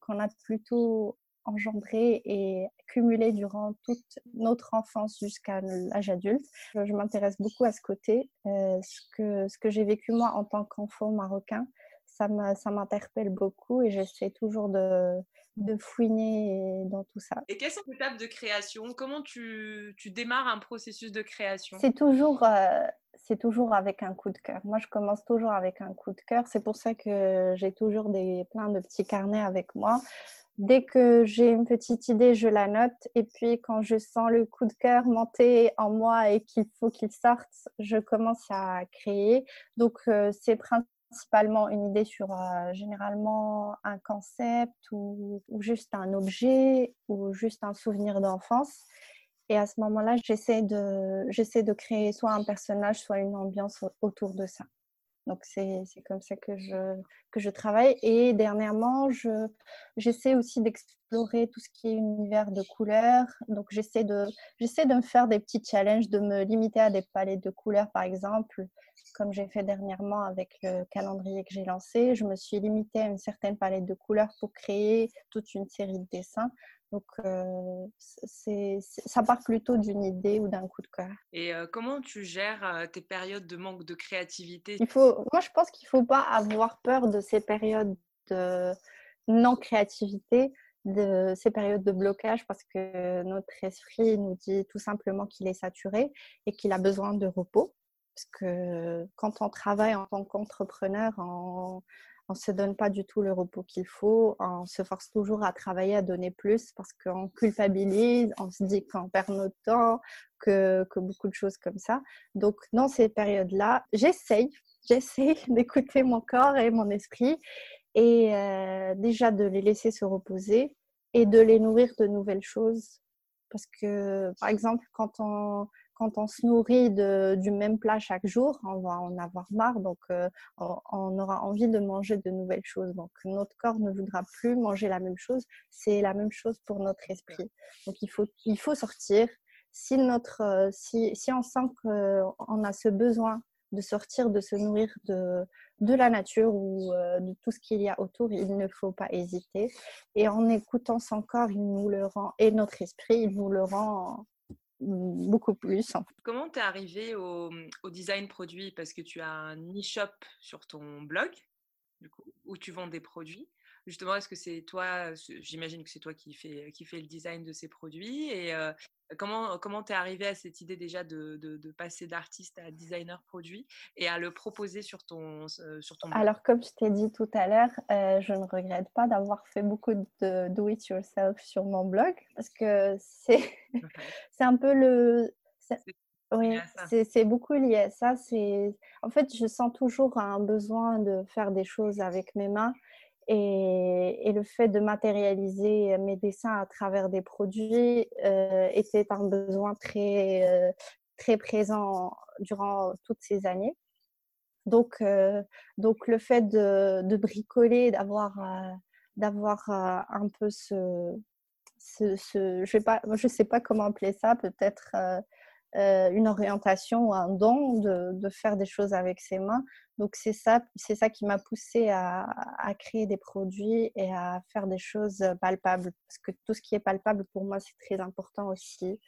qu'on plutôt engendré et cumulé durant toute notre enfance jusqu'à l'âge adulte. Je m'intéresse beaucoup à ce côté, ce que, ce que j'ai vécu moi en tant qu'enfant marocain ça m'interpelle beaucoup et j'essaie toujours de, de, fouiner dans tout ça. Et quelles sont les étapes de création? Comment tu, tu, démarres un processus de création? C'est toujours, euh, c'est toujours avec un coup de cœur. Moi, je commence toujours avec un coup de cœur. C'est pour ça que j'ai toujours des, plein de petits carnets avec moi. Dès que j'ai une petite idée, je la note. Et puis, quand je sens le coup de cœur monter en moi et qu'il faut qu'il sorte, je commence à créer. Donc, euh, c'est principalement principalement une idée sur euh, généralement un concept ou, juste un objet ou juste un souvenir d'enfance. Et à ce moment-là, j'essaie de, j'essaie de créer soit un personnage, soit une ambiance autour de ça. Donc, c'est, comme ça que je, travaille. Et dernièrement, je, j'essaie aussi d'explorer tout ce qui est univers de couleurs. Donc, j'essaie de, j'essaie de me faire des petits challenges, de me limiter à des palettes de couleurs, par exemple, comme j'ai fait dernièrement avec le calendrier que j'ai lancé. Je me suis limitée à une certaine palette de couleurs pour créer toute une série de dessins. Donc, euh, c'est, ça part plutôt d'une idée ou d'un coup de cœur. Et euh, comment tu gères euh, tes périodes de manque de créativité? Il faut, Moi, je pense qu'il ne faut pas avoir peur de ces périodes de non-créativité, de ces périodes de blocage, parce que notre esprit nous dit tout simplement qu'il est saturé et qu'il a besoin de repos. Parce que quand on travaille en tant qu'entrepreneur, on ne se donne pas du tout le repos qu'il faut. On se force toujours à travailler, à donner plus parce qu'on culpabilise, on se dit qu'on perd notre temps, que, que beaucoup de choses comme ça. Donc, dans ces périodes-là, j'essaye, [laughs] j'essaye d'écouter mon corps et mon esprit et euh, déjà de les laisser se reposer et de les nourrir de nouvelles choses. Parce que, par exemple, quand on, quand on se nourrit de, du même plat chaque jour, on va en avoir marre, donc euh, on, aura envie de manger de nouvelles choses. Donc notre corps ne voudra plus manger la même chose. C'est la même chose pour notre esprit. Donc il faut, il faut sortir. Si, notre, euh, si, si on sent qu'on a ce besoin de sortir, de se nourrir de, de la nature ou euh, de tout ce qu'il y a autour, il ne faut pas hésiter. Et en écoutant son corps, il nous le rend, et notre esprit, il nous le rend beaucoup plus. Comment tu es arrivé au, design produit? Parce que tu as un e-shop sur ton blog, où tu vends des produits justement, est-ce que c'est toi, j'imagine que c'est toi qui fais, qui fait le design de ces produits et comment comment t'es arrivé à cette idée déjà de, de, passer d'artiste à designer produit et à le proposer sur ton sur ton Alors comme je t'ai dit tout à l'heure, je ne regrette pas d'avoir fait beaucoup de do it yourself sur mon blog parce que c'est [laughs] c'est un peu le oui, c'est beaucoup lié à ça. En fait, je sens toujours un besoin de faire des choses avec mes mains et, le fait de matérialiser mes dessins à travers des produits euh, était un besoin très, euh, très présent durant toutes ces années. Donc, euh, donc le fait de, de bricoler, d'avoir d'avoir un peu ce, je ne sais pas comment appeler ça, peut-être euh, une orientation ou un don de, de, faire des choses avec ses mains. Donc c'est ça, c'est ça qui m'a poussé à, à, créer des produits et à faire des choses palpables. Parce que tout ce qui est palpable pour moi c'est très important aussi.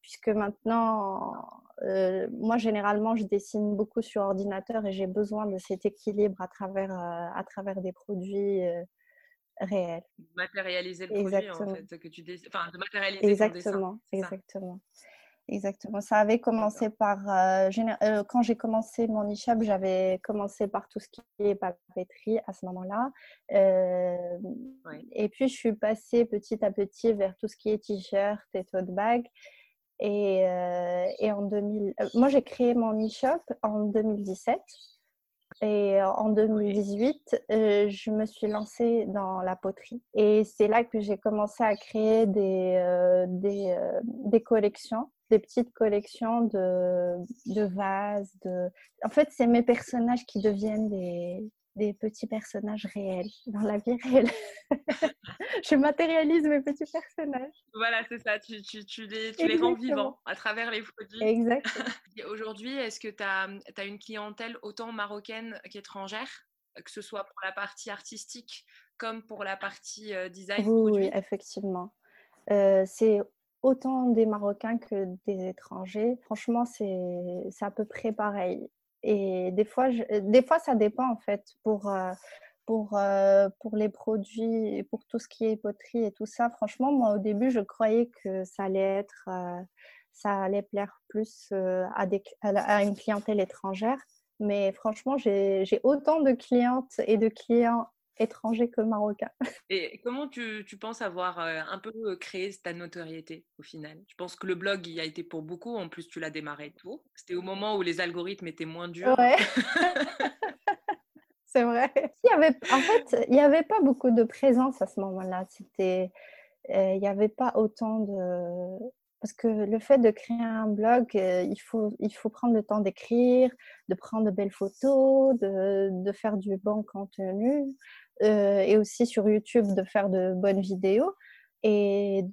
Puisque maintenant, euh, moi généralement je dessine beaucoup sur ordinateur et j'ai besoin de cet équilibre à travers, euh, à travers des produits réels. Matérialiser le produit en fait, que tu enfin de matérialiser exactement, dessin, exactement. Exactement. Ça avait commencé par. Euh, euh, quand j'ai commencé mon e-shop, j'avais commencé par tout ce qui est papeterie à ce moment-là. Euh, et puis, je suis passée petit à petit vers tout ce qui est t-shirt et tote bag. Et, et en 2000. moi, j'ai créé mon e-shop en 2017. Et en 2018, je me suis lancée dans la poterie. Et c'est là que j'ai commencé à créer des, des, des collections des petites collections de, de vases. De... En fait, c'est mes personnages qui deviennent des, des petits personnages réels dans la vie réelle. [laughs] je matérialise mes petits personnages. Voilà, c'est ça. Tu, tu, tu les, tu les rends vivants à travers les produits. Exactement. Aujourd'hui, est-ce que tu as, as, une clientèle autant marocaine qu'étrangère, que ce soit pour la partie artistique comme pour la partie euh, design Oui, oui effectivement. Euh, c'est autant des Marocains que des étrangers. Franchement, c'est à peu près pareil. Et des fois, des fois, ça dépend en fait pour, euh, pour, euh, pour les produits, pour tout ce qui est poterie et tout ça. Franchement, moi, au début, je croyais que ça allait être, euh, ça allait plaire plus à, des, à une clientèle étrangère. Mais franchement, j'ai autant de clientes et de clients étranger que marocain. [laughs] Et comment tu, tu penses avoir euh, un peu euh, créé ta notoriété au final? Je pense que le blog y a été pour beaucoup, en plus tu l'as démarré tôt. C'était au moment où les algorithmes étaient moins durs. Ouais. [laughs] [laughs] C'est vrai. Il y avait, en fait, il n'y avait pas beaucoup de présence à ce moment-là. C'était, euh, il n'y avait pas autant de, parce que le fait de créer un blog, il, faut, il faut prendre le temps d'écrire, de prendre de belles photos, de, de faire du bon contenu. Euh, et aussi sur YouTube de faire de bonnes vidéos. Et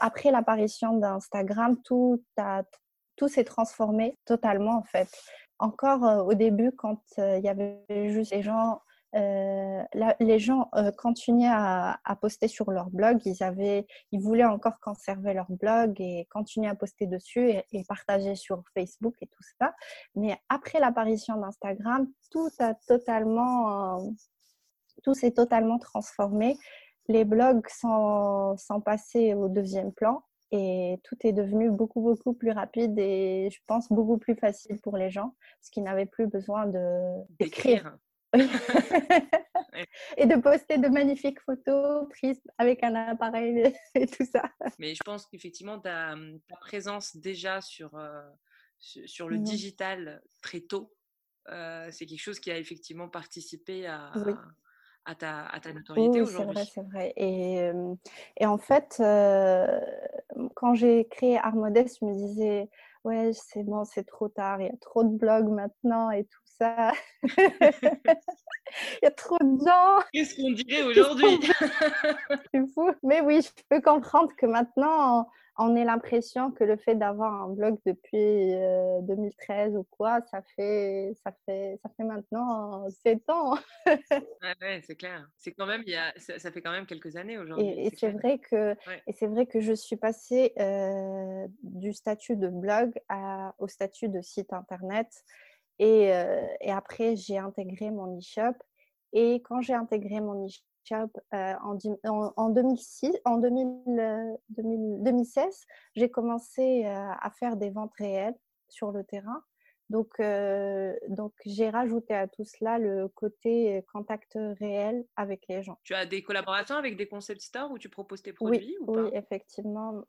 après l'apparition d'Instagram, tout, tout s'est transformé totalement en fait. Encore euh, au début, quand euh, il y avait juste les gens les gens continuaient à, poster sur leur blog. Ils, avaient, ils voulaient encore conserver leur blog et continuer à poster dessus et, partager sur Facebook et tout ça. Mais après l'apparition d'Instagram, tout a totalement tout s'est totalement transformé. Les blogs sont, sont, passés au deuxième plan et tout est devenu beaucoup, beaucoup plus rapide et je pense beaucoup plus facile pour les gens parce qu'ils n'avaient plus besoin d'écrire. [laughs] et de poster de magnifiques photos prises avec un appareil et tout ça. Mais je pense qu'effectivement, ta, ta, présence déjà sur, euh, sur le mmh digital très tôt, euh, c'est quelque chose qui a effectivement participé à, à, ta, à ta, notoriété oui, aujourd'hui. C'est vrai, c'est vrai. Et, et en fait, euh, quand j'ai créé Armodest, je me disais, ouais, c'est bon, c'est trop tard, il y a trop de blogs maintenant et tout ça. [laughs] Il y a trop de gens. Qu'est-ce qu'on dirait aujourd'hui? [laughs] C'est fou. Mais oui, je peux comprendre que maintenant, on ait l'impression que le fait d'avoir un blog depuis 2013 euh, ou quoi, ça fait, ça fait, ça fait maintenant 7 ans. [laughs] ouais, c'est clair. C'est quand même, il y a, ça, fait quand même quelques années aujourd'hui. Et, c'est vrai que, et c'est vrai que je suis passée euh, du statut de blog à, au statut de site internet. Et, euh, et après, j'ai intégré mon e-shop. Et quand j'ai intégré mon e-shop euh, en, en, 2006, en 2000, 2016, euh, j'ai commencé à faire des ventes réelles sur le terrain. Donc, donc j'ai rajouté à tout cela le côté contact réel avec les gens. Tu as des collaborations avec des concept stores où tu proposes tes produits oui, ou pas Oui, effectivement.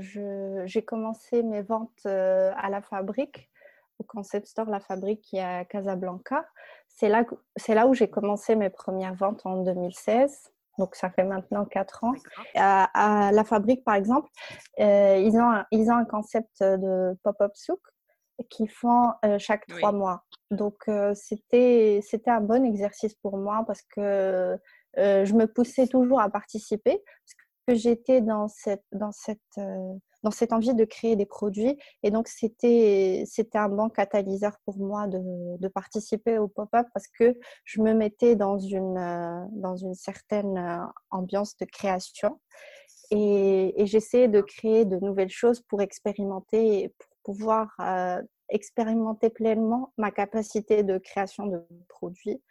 j'ai commencé mes ventes à la fabrique au Concept Store La Fabrique qui est à Casablanca. C'est là, c'est là où j'ai commencé mes premières ventes en 2016. Donc, ça fait maintenant quatre ans. À, La Fabrique, par exemple, euh, ils, ont un, ils ont un concept de pop-up souk qu'ils font euh, chaque trois mois. Donc, euh, c'était, c'était un bon exercice pour moi parce que je me poussais toujours à participer parce que j'étais dans cette, dans cette dans cette envie de créer des produits. Et donc, c'était, un bon catalyseur pour moi de, participer au pop-up parce que je me mettais dans une, euh, dans une certaine euh, ambiance de création. Et, j'essayais de créer de nouvelles choses pour expérimenter, pour pouvoir euh, expérimenter pleinement ma capacité de création de produits.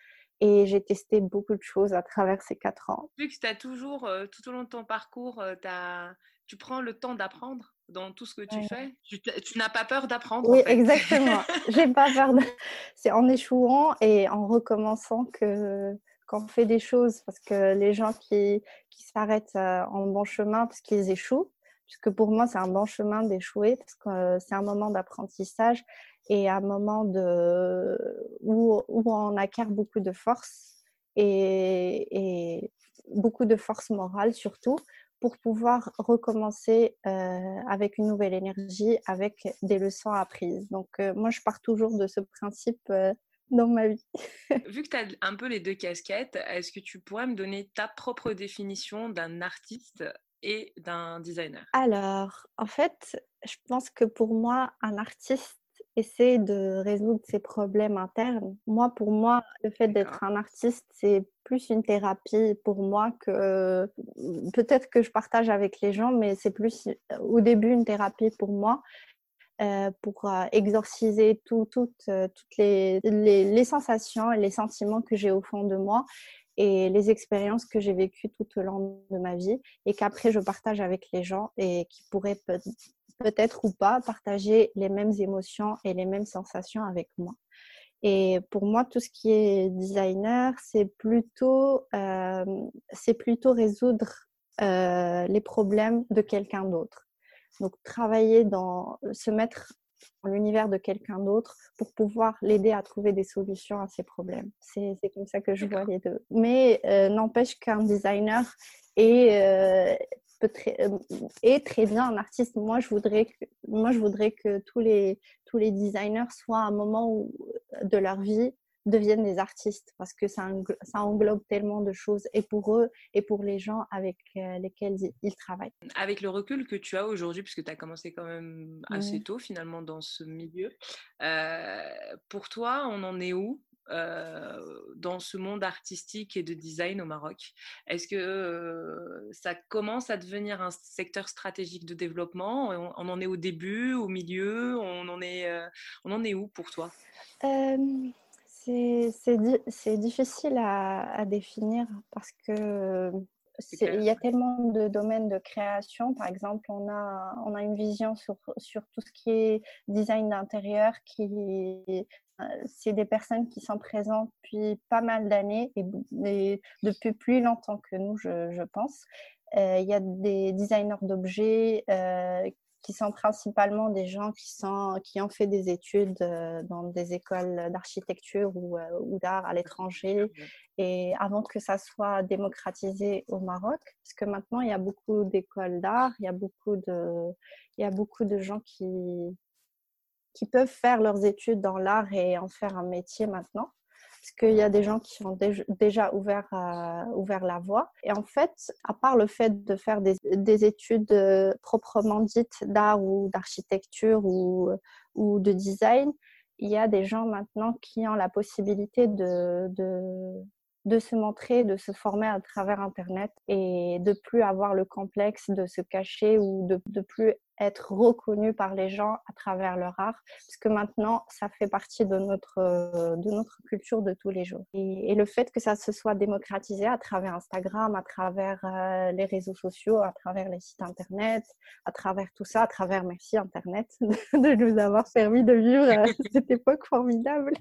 Et j'ai testé beaucoup de choses à travers ces quatre ans. Vu que tu as toujours, tout au long de ton parcours, tu tu prends le temps d'apprendre dans tout ce que tu fais? Tu, n'as pas peur d'apprendre. Oui, exactement. [laughs] J'ai pas peur. De... C'est en échouant et en recommençant que qu'on fait des choses parce que les gens qui, qui s'arrêtent euh, en bon chemin parce qu'ils échouent, puisque pour moi c'est un bon chemin d'échouer parce que euh, c'est un moment d'apprentissage et un moment de où, où on acquiert beaucoup de force et, et beaucoup de force morale surtout pour pouvoir recommencer euh, avec une nouvelle énergie, avec des leçons apprises. Donc, euh, moi, je pars toujours de ce principe euh, dans ma vie. [laughs] Vu que tu as un peu les deux casquettes, est-ce que tu pourrais me donner ta propre définition d'un artiste et d'un designer? Alors, en fait, je pense que pour moi, un artiste essaie de résoudre ses problèmes internes. Moi, pour moi, le fait d'être un artiste, c'est plus une thérapie pour moi que peut-être que je partage avec les gens, mais c'est plus au début une thérapie pour moi. Euh, pour euh, exorciser tout, toutes euh, les, les, les, sensations et les sentiments que j'ai au fond de moi et les expériences que j'ai vécues tout au long de ma vie et qu'après je partage avec les gens et qui pourraient peut-être ou pas partager les mêmes émotions et les mêmes sensations avec moi. Et pour moi, tout ce qui est designer, c'est plutôt, euh, c'est plutôt résoudre euh, les problèmes de quelqu'un d'autre. Donc, travailler dans, se mettre l'univers de quelqu'un d'autre pour pouvoir l'aider à trouver des solutions à ses problèmes. C'est comme ça que je vois les deux. Mais euh, n'empêche qu'un designer est, très, euh, est très bien un artiste. Moi, je voudrais que, moi, je voudrais que tous les, tous les designers soient à un moment où, euh, de leur vie deviennent des artistes parce que ça, ça englobe tellement de choses et pour eux et pour les gens avec euh, lesquels ils travaillent. Avec le recul que tu as aujourd'hui, puisque tu as commencé quand même assez tôt finalement dans ce milieu, pour toi, on en est où euh, dans ce monde artistique et de design au Maroc? Est-ce que euh, ça commence à devenir un secteur stratégique de développement? On, en est au début, au milieu? On en est, euh, on en est où pour toi? C'est difficile à, à, définir parce que il y a tellement de domaines de création. Par exemple, on a, on a une vision sur, sur tout ce qui est design d'intérieur, qui c'est des personnes qui sont présentes depuis pas mal d'années et, depuis plus longtemps que nous, je, je pense. il y a des designers d'objets qui sont principalement des gens qui, sont, qui ont fait des études euh, dans des écoles d'architecture ou, euh, ou d'art à l'étranger. Et avant que ça soit démocratisé au Maroc, parce que maintenant, il y a beaucoup d'écoles d'art, il, y a beaucoup de, il y a beaucoup de gens qui, qui peuvent faire leurs études dans l'art et en faire un métier maintenant parce qu'il y a des gens qui ont déjà ouvert, euh, ouvert la voie. Et en fait, à part le fait de faire des, des études euh, proprement dites d'art ou d'architecture ou, ou de design, il y a des gens maintenant qui ont la possibilité de, de se montrer, de se former à travers Internet et de plus avoir le complexe de se cacher ou de, de plus être reconnu par les gens à travers leur art, parce que maintenant, ça fait partie de notre, de notre culture de tous les jours. Et, le fait que ça se soit démocratisé à travers Instagram, à travers euh, les réseaux sociaux, à travers les sites Internet, à travers tout ça, à travers merci Internet [laughs] de nous avoir permis de vivre euh, [laughs] cette époque formidable.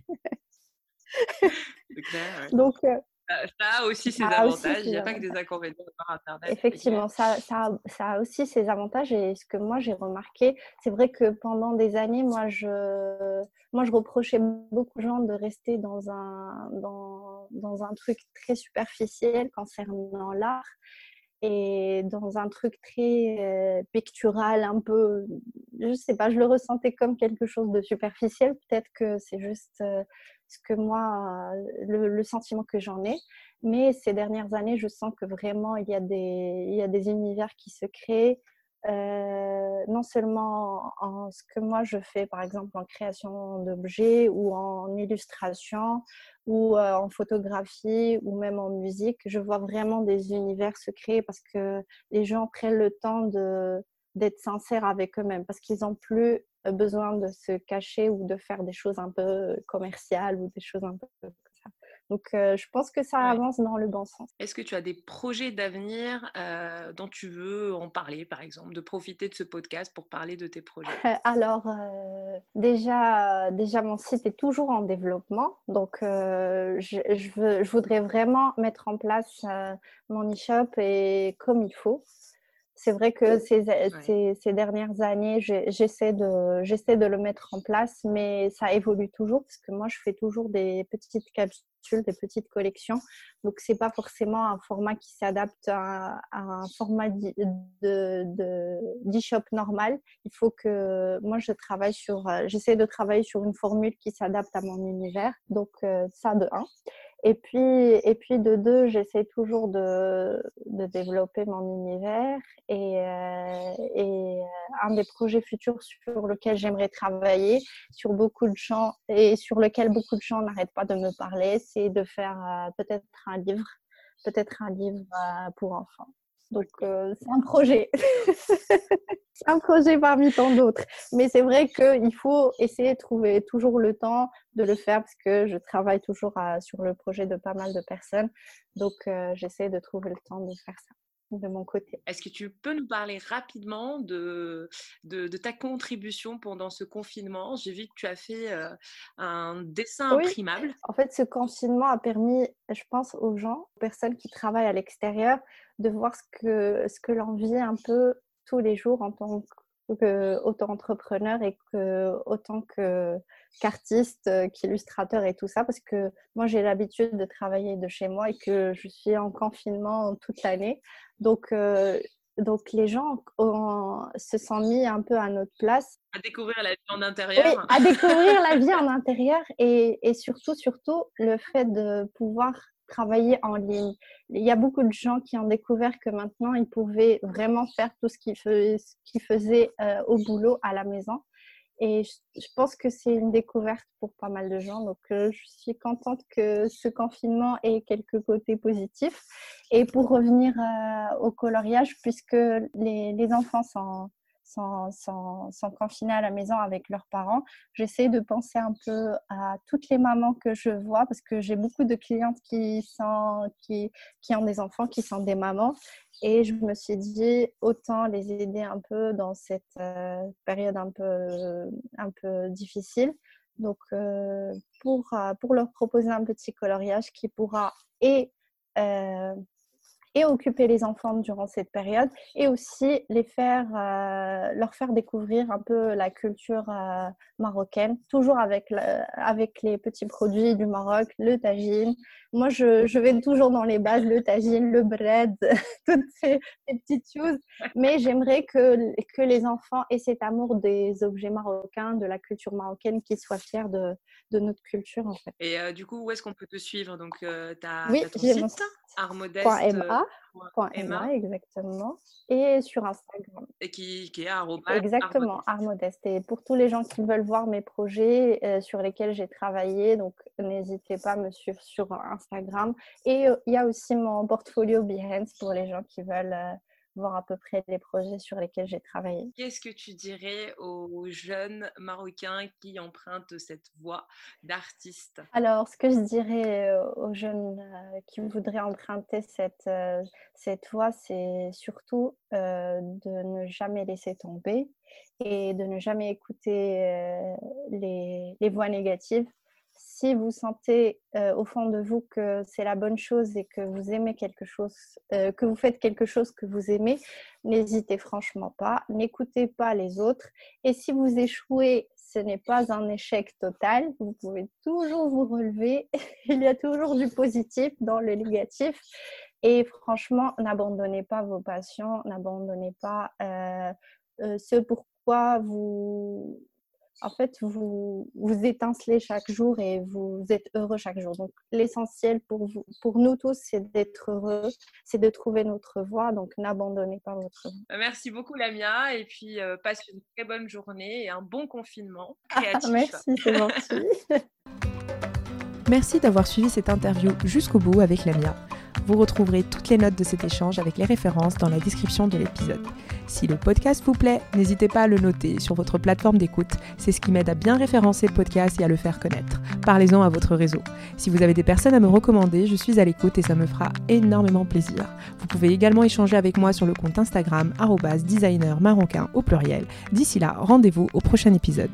Clair, [laughs] Donc, euh, ça a aussi ses avantages, il n'y a pas que des inconvénients par Internet. Effectivement, ça, ça, ça, a aussi ses avantages et ce que moi j'ai remarqué, c'est vrai que pendant des années, moi je, moi je reprochais beaucoup aux gens de rester dans un, dans, dans un truc très superficiel concernant l'art et dans un truc très euh, pictural, un peu, je sais pas, je le ressentais comme quelque chose de superficiel. Peut-être que c'est juste euh, ce que moi, le, sentiment que j'en ai. Mais ces dernières années, je sens que vraiment, il y a des, il y a des univers qui se créent. Euh, non seulement en ce que moi je fais, par exemple en création d'objets ou en illustration ou euh, en photographie ou même en musique, je vois vraiment des univers se créer parce que les gens prennent le temps de d'être sincères avec eux-mêmes parce qu'ils n'ont plus besoin de se cacher ou de faire des choses un peu commerciales ou des choses un peu comme ça. Donc, euh, je pense que ça avance dans le bon sens. Est-ce que tu as des projets d'avenir euh, dont tu veux en parler, par exemple, de profiter de ce podcast pour parler de tes projets? [laughs] Alors, euh, déjà, déjà, mon site est toujours en développement. Donc, je, je, veux, je, voudrais vraiment mettre en place mon e-shop et comme il faut. C'est vrai que ces, ces, ces dernières années, j'essaie de, j'essaie de le mettre en place, mais ça évolue toujours parce que moi, je fais toujours des petites capsules, des petites collections. Donc, c'est pas forcément un format qui s'adapte à, un format de, d'e-shop normal. Il faut que moi, je travaille sur, j'essaie de travailler sur une formule qui s'adapte à mon univers. Donc, euh, ça de un. Et puis, et puis de deux, j'essaie toujours de, de, développer mon univers. Et, euh, et, euh, un des projets futurs sur lequel j'aimerais travailler, sur beaucoup de gens et sur lequel beaucoup de gens n'arrêtent pas de me parler, c'est de faire euh, peut-être un livre, peut-être un livre pour enfants. Donc, euh, c'est un projet. [laughs] c'est un projet parmi tant d'autres. Mais c'est vrai qu'il faut essayer de trouver toujours le temps de le faire parce que je travaille toujours sur le projet de pas mal de personnes. Donc, euh, j'essaie de trouver le temps de faire ça de mon côté. Est-ce que tu peux nous parler rapidement de, de, ta contribution pendant ce confinement? J'ai vu que tu as fait euh, un dessin imprimable. En fait, ce confinement a permis, je pense, aux gens, aux personnes qui travaillent à l'extérieur, de voir ce que, ce que l'on vit un peu tous les jours en tant qu'auto-entrepreneur et que, autant que qu'artiste, euh, qu'illustrateur et tout ça, parce que moi j'ai l'habitude de travailler de chez moi et que je suis en confinement toute l'année. Donc, euh, donc les gens se sont mis un peu à notre place. À découvrir la vie en intérieur. Oui, à découvrir la vie [laughs] en intérieur et, et surtout, surtout le fait de pouvoir travailler en ligne. Il y a beaucoup de gens qui ont découvert que maintenant, ils pouvaient vraiment faire tout ce qu'ils faisaient, euh, au boulot, à la maison. Et je, pense que c'est une découverte pour pas mal de gens. Donc, euh, je suis contente que ce confinement ait quelques côtés positifs. Et pour revenir euh, au coloriage, puisque les, les enfants sont, sont, confinés à la maison avec leurs parents, j'essaie de penser un peu à toutes les mamans que je vois parce que j'ai beaucoup de clientes qui, sont, qui, qui ont des enfants, qui sont des mamans. Et je me suis dit, autant les aider un peu dans cette euh, période un peu, un peu difficile. Donc, euh, pour, euh, pour leur proposer un petit coloriage qui pourra et et occuper les enfants durant cette période et aussi les faire, euh, leur faire découvrir un peu la culture euh, marocaine, toujours avec, avec les petits produits du Maroc, le tagine. Moi, je, je, vais toujours dans les bases, le tagine, le bread, [laughs] toutes ces, petites choses. Mais j'aimerais que, que les enfants aient cet amour des objets marocains, de la culture marocaine, qu'ils soient fiers de, de notre culture. En fait. Et euh, du coup, où est-ce qu'on peut te suivre? Donc, tu as, oui, ton site, artmodeste.ma Emma. exactement. Et sur Instagram. Et qui, qui est Exactement, Art Modeste. Et pour tous les gens qui veulent voir mes projets euh, sur lesquels j'ai travaillé, donc n'hésitez pas à me suivre sur Instagram. Et euh, il y a aussi mon portfolio Behance pour les gens qui veulent euh, voir à peu près les projets sur lesquels j'ai travaillé. Qu'est-ce que tu dirais aux jeunes Marocains qui empruntent cette voie d'artiste Alors, ce que je dirais euh, aux jeunes euh, qui voudraient emprunter cette, euh, cette voie, c'est surtout de ne jamais laisser tomber et de ne jamais écouter les, les voix négatives si vous sentez euh, au fond de vous que c'est la bonne chose et que vous aimez quelque chose, euh, que vous faites quelque chose que vous aimez, n'hésitez franchement pas, n'écoutez pas les autres. Et si vous échouez, ce n'est pas un échec total, vous pouvez toujours vous relever. [laughs] Il y a toujours du positif dans le négatif. Et franchement, n'abandonnez pas vos passions, n'abandonnez pas euh, ce pourquoi vous, en fait, vous, vous étincelez chaque jour et vous êtes heureux chaque jour. Donc, l'essentiel pour, vous, pour nous tous, c'est d'être heureux, c'est de trouver notre voie. Donc, n'abandonnez pas votre voie. Bah, merci beaucoup, Lamia. Et puis, euh, passe une très bonne journée et un bon confinement créatif. merci, c'est gentil. [laughs] merci d'avoir suivi cette interview jusqu'au bout avec Lamia. Vous retrouverez toutes les notes de cet échange avec les références dans la description de l'épisode. Si le podcast vous plaît, n'hésitez pas à le noter sur votre plateforme d'écoute. C'est ce qui m'aide à bien référencer le podcast et à le faire connaître. Parlez-en à votre réseau. Si vous avez des personnes à me recommander, je suis à l'écoute et ça me fera énormément plaisir. Vous pouvez également échanger avec moi sur le compte Instagram designer marocain au pluriel. D'ici là, rendez-vous au prochain épisode.